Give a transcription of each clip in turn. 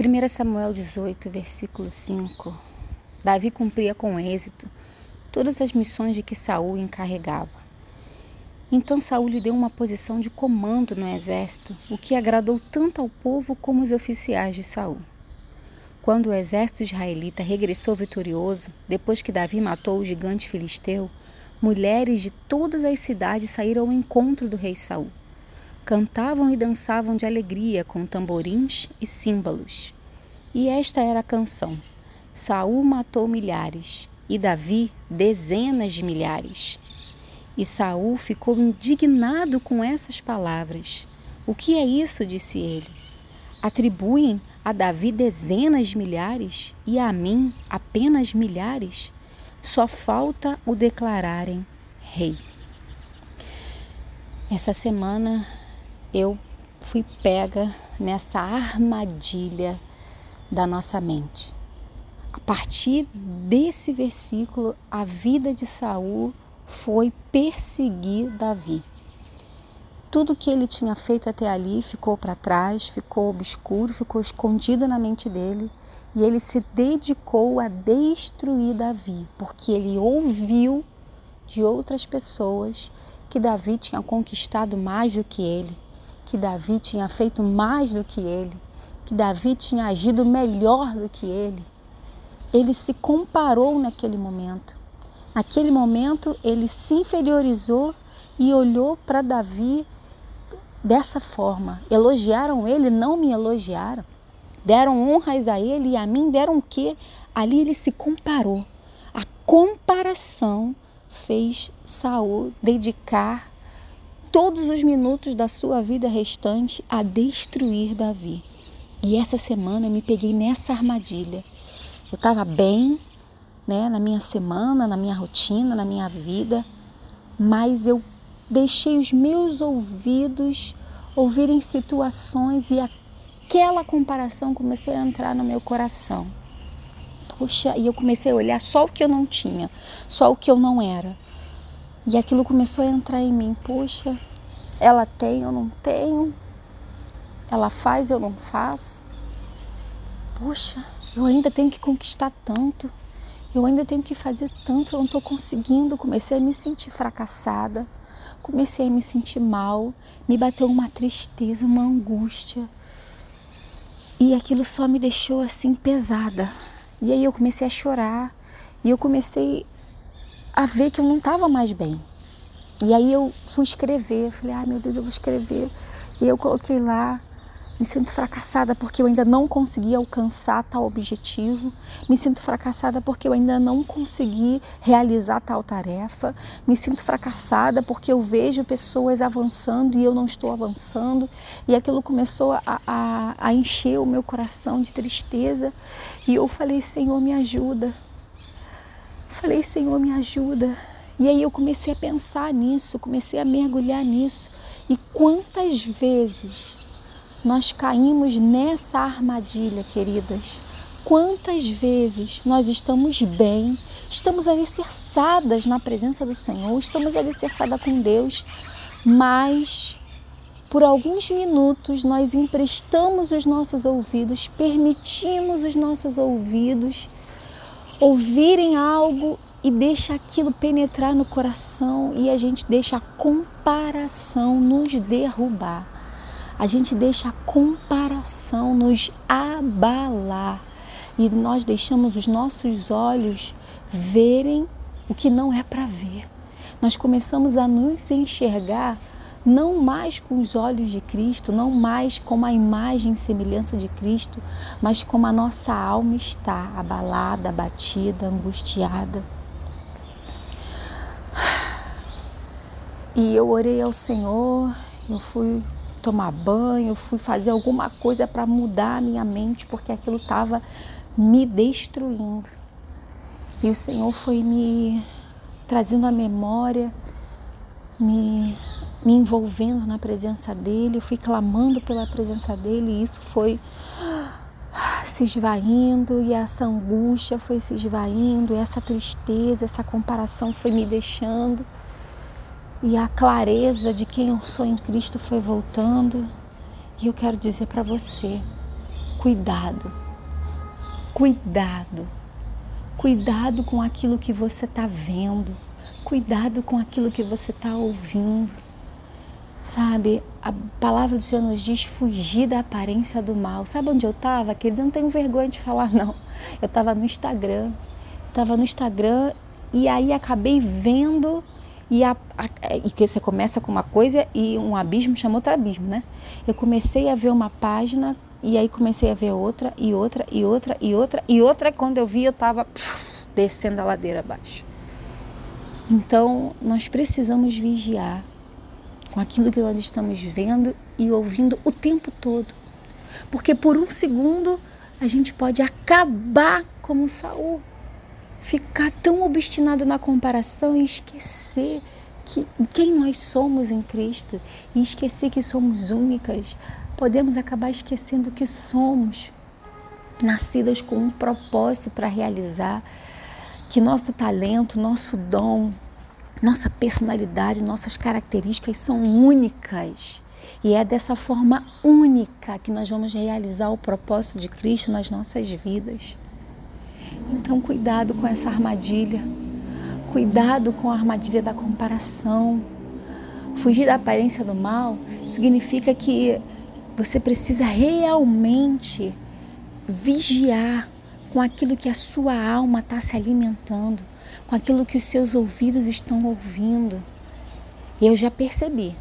1 Samuel 18, versículo 5. Davi cumpria com êxito todas as missões de que Saul encarregava. Então Saul lhe deu uma posição de comando no exército, o que agradou tanto ao povo como os oficiais de Saul. Quando o exército israelita regressou vitorioso, depois que Davi matou o gigante filisteu, mulheres de todas as cidades saíram ao encontro do rei Saul cantavam e dançavam de alegria com tamborins e símbolos. E esta era a canção: Saul matou milhares e Davi dezenas de milhares. E Saul ficou indignado com essas palavras. O que é isso? disse ele. Atribuem a Davi dezenas de milhares e a mim apenas milhares? Só falta o declararem rei. Essa semana eu fui pega nessa armadilha da nossa mente. A partir desse versículo, a vida de Saul foi perseguir Davi. Tudo que ele tinha feito até ali ficou para trás, ficou obscuro, ficou escondido na mente dele, e ele se dedicou a destruir Davi, porque ele ouviu de outras pessoas que Davi tinha conquistado mais do que ele que Davi tinha feito mais do que ele, que Davi tinha agido melhor do que ele. Ele se comparou naquele momento. Naquele momento, ele se inferiorizou e olhou para Davi dessa forma. Elogiaram ele, não me elogiaram. Deram honras a ele e a mim deram o quê? Ali ele se comparou. A comparação fez Saul dedicar todos os minutos da sua vida restante a destruir Davi. E essa semana eu me peguei nessa armadilha. Eu estava bem, né, na minha semana, na minha rotina, na minha vida, mas eu deixei os meus ouvidos ouvirem situações e aquela comparação começou a entrar no meu coração. Puxa, e eu comecei a olhar só o que eu não tinha, só o que eu não era. E aquilo começou a entrar em mim. Poxa, ela tem, eu não tenho. Ela faz, eu não faço. Poxa, eu ainda tenho que conquistar tanto. Eu ainda tenho que fazer tanto, eu não estou conseguindo. Comecei a me sentir fracassada. Comecei a me sentir mal. Me bateu uma tristeza, uma angústia. E aquilo só me deixou assim pesada. E aí eu comecei a chorar. E eu comecei a ver que eu não estava mais bem. E aí eu fui escrever, falei, ai meu Deus, eu vou escrever. E aí eu coloquei lá, me sinto fracassada porque eu ainda não consegui alcançar tal objetivo. Me sinto fracassada porque eu ainda não consegui realizar tal tarefa. Me sinto fracassada porque eu vejo pessoas avançando e eu não estou avançando. E aquilo começou a, a, a encher o meu coração de tristeza. E eu falei, Senhor, me ajuda. Falei, Senhor, me ajuda. E aí eu comecei a pensar nisso, comecei a mergulhar nisso. E quantas vezes nós caímos nessa armadilha, queridas? Quantas vezes nós estamos bem, estamos alicerçadas na presença do Senhor, estamos alicerçadas com Deus, mas por alguns minutos nós emprestamos os nossos ouvidos, permitimos os nossos ouvidos ouvirem algo e deixa aquilo penetrar no coração e a gente deixa a comparação nos derrubar. A gente deixa a comparação nos abalar e nós deixamos os nossos olhos verem o que não é para ver. Nós começamos a nos enxergar não mais com os olhos de Cristo, não mais como a imagem e semelhança de Cristo, mas como a nossa alma está abalada, abatida, angustiada. E eu orei ao Senhor, eu fui tomar banho, fui fazer alguma coisa para mudar a minha mente, porque aquilo estava me destruindo. E o Senhor foi me trazendo a memória, me me envolvendo na presença dele, eu fui clamando pela presença dele e isso foi se esvaindo e essa angústia foi se esvaindo, essa tristeza, essa comparação foi me deixando e a clareza de quem eu sou em Cristo foi voltando. E eu quero dizer para você, Cuidado, cuidado, cuidado com aquilo que você está vendo, cuidado com aquilo que você está ouvindo. Sabe, a palavra do Senhor nos diz fugir da aparência do mal. Sabe onde eu estava, querido? Não tenho vergonha de falar, não. Eu estava no Instagram. Estava no Instagram e aí acabei vendo e, a, a, e que você começa com uma coisa e um abismo chama outro abismo, né? Eu comecei a ver uma página e aí comecei a ver outra e outra e outra e outra e outra. Quando eu vi, eu estava descendo a ladeira abaixo. Então, nós precisamos vigiar com aquilo que nós estamos vendo e ouvindo o tempo todo. Porque por um segundo a gente pode acabar como Saul ficar tão obstinado na comparação e esquecer que quem nós somos em Cristo e esquecer que somos únicas, podemos acabar esquecendo que somos nascidas com um propósito para realizar, que nosso talento, nosso dom, nossa personalidade, nossas características são únicas. E é dessa forma única que nós vamos realizar o propósito de Cristo nas nossas vidas. Então, cuidado com essa armadilha. Cuidado com a armadilha da comparação. Fugir da aparência do mal significa que você precisa realmente vigiar com aquilo que a sua alma está se alimentando, com aquilo que os seus ouvidos estão ouvindo. E eu já percebi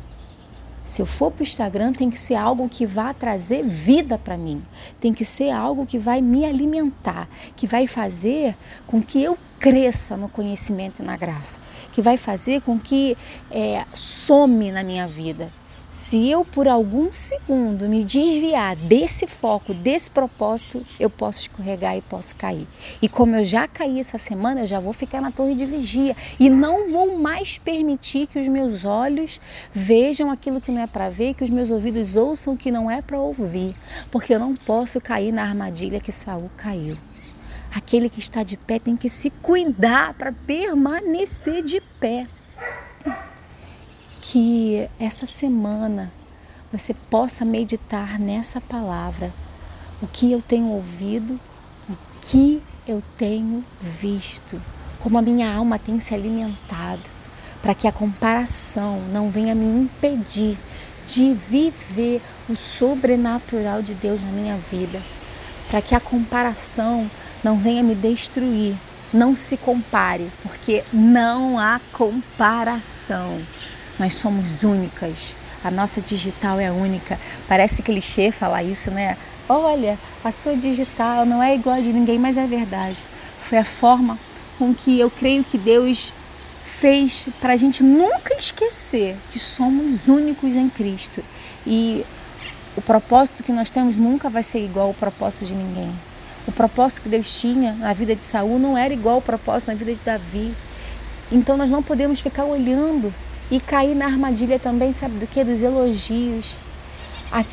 se eu for para o Instagram, tem que ser algo que vá trazer vida para mim. Tem que ser algo que vai me alimentar, que vai fazer com que eu cresça no conhecimento e na graça, que vai fazer com que é, some na minha vida. Se eu por algum segundo me desviar desse foco, desse propósito, eu posso escorregar e posso cair. E como eu já caí essa semana, eu já vou ficar na torre de vigia e não vou mais permitir que os meus olhos vejam aquilo que não é para ver, que os meus ouvidos ouçam o que não é para ouvir, porque eu não posso cair na armadilha que Saul caiu. Aquele que está de pé tem que se cuidar para permanecer de pé que essa semana você possa meditar nessa palavra. O que eu tenho ouvido, o que eu tenho visto, como a minha alma tem se alimentado, para que a comparação não venha me impedir de viver o sobrenatural de Deus na minha vida, para que a comparação não venha me destruir. Não se compare, porque não há comparação. Nós somos únicas. A nossa digital é única. Parece clichê falar isso, né? Olha, a sua digital não é igual a de ninguém, mas é verdade. Foi a forma com que eu creio que Deus fez para a gente nunca esquecer que somos únicos em Cristo. E o propósito que nós temos nunca vai ser igual ao propósito de ninguém. O propósito que Deus tinha na vida de Saul não era igual ao propósito na vida de Davi. Então nós não podemos ficar olhando e cair na armadilha também, sabe do que? Dos elogios.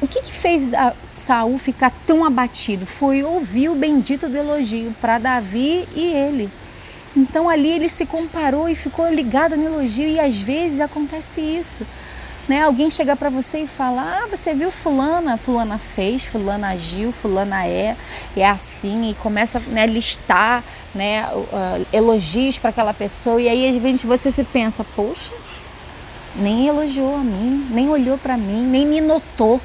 O que, que fez Saul ficar tão abatido? Foi ouvir o bendito do elogio para Davi e ele. Então ali ele se comparou e ficou ligado no elogio e às vezes acontece isso. Né? Alguém chega para você e fala: Ah, você viu fulana? Fulana fez, fulana agiu, fulana é, é assim, e começa a né, listar né, elogios para aquela pessoa, e aí de repente você se pensa: Poxa, nem elogiou a mim, nem olhou para mim, nem me notou.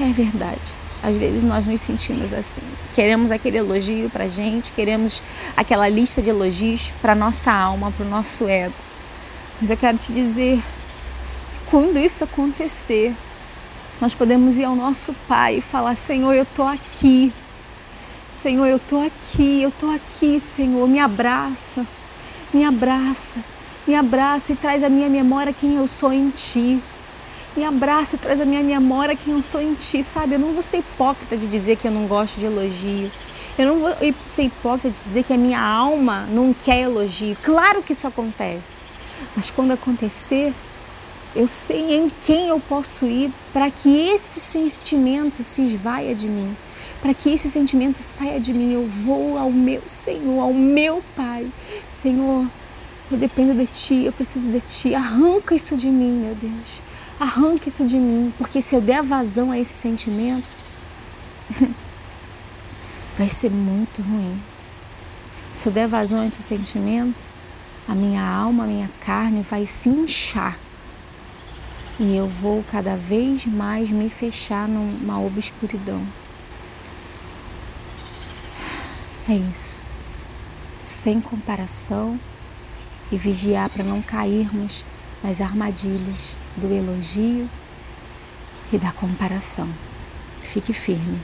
É verdade. Às vezes nós nos sentimos assim. Queremos aquele elogio para gente, queremos aquela lista de elogios para nossa alma, para o nosso ego. Mas eu quero te dizer que quando isso acontecer, nós podemos ir ao nosso Pai e falar: Senhor, eu estou aqui. Senhor, eu estou aqui, eu estou aqui, Senhor, me abraça, me abraça. Me abraça e traz a minha memória quem eu sou em ti. Me abraça e traz a minha memória quem eu sou em ti, sabe? Eu não vou ser hipócrita de dizer que eu não gosto de elogio. Eu não vou ser hipócrita de dizer que a minha alma não quer elogio. Claro que isso acontece. Mas quando acontecer, eu sei em quem eu posso ir para que esse sentimento se esvaia de mim. Para que esse sentimento saia de mim, eu vou ao meu Senhor, ao meu Pai. Senhor, eu dependo de ti, eu preciso de ti. Arranca isso de mim, meu Deus. Arranca isso de mim, porque se eu der vazão a esse sentimento, vai ser muito ruim. Se eu der vazão a esse sentimento, a minha alma, a minha carne vai se inchar. E eu vou cada vez mais me fechar numa obscuridão. É isso. Sem comparação e vigiar para não cairmos nas armadilhas do elogio e da comparação. Fique firme.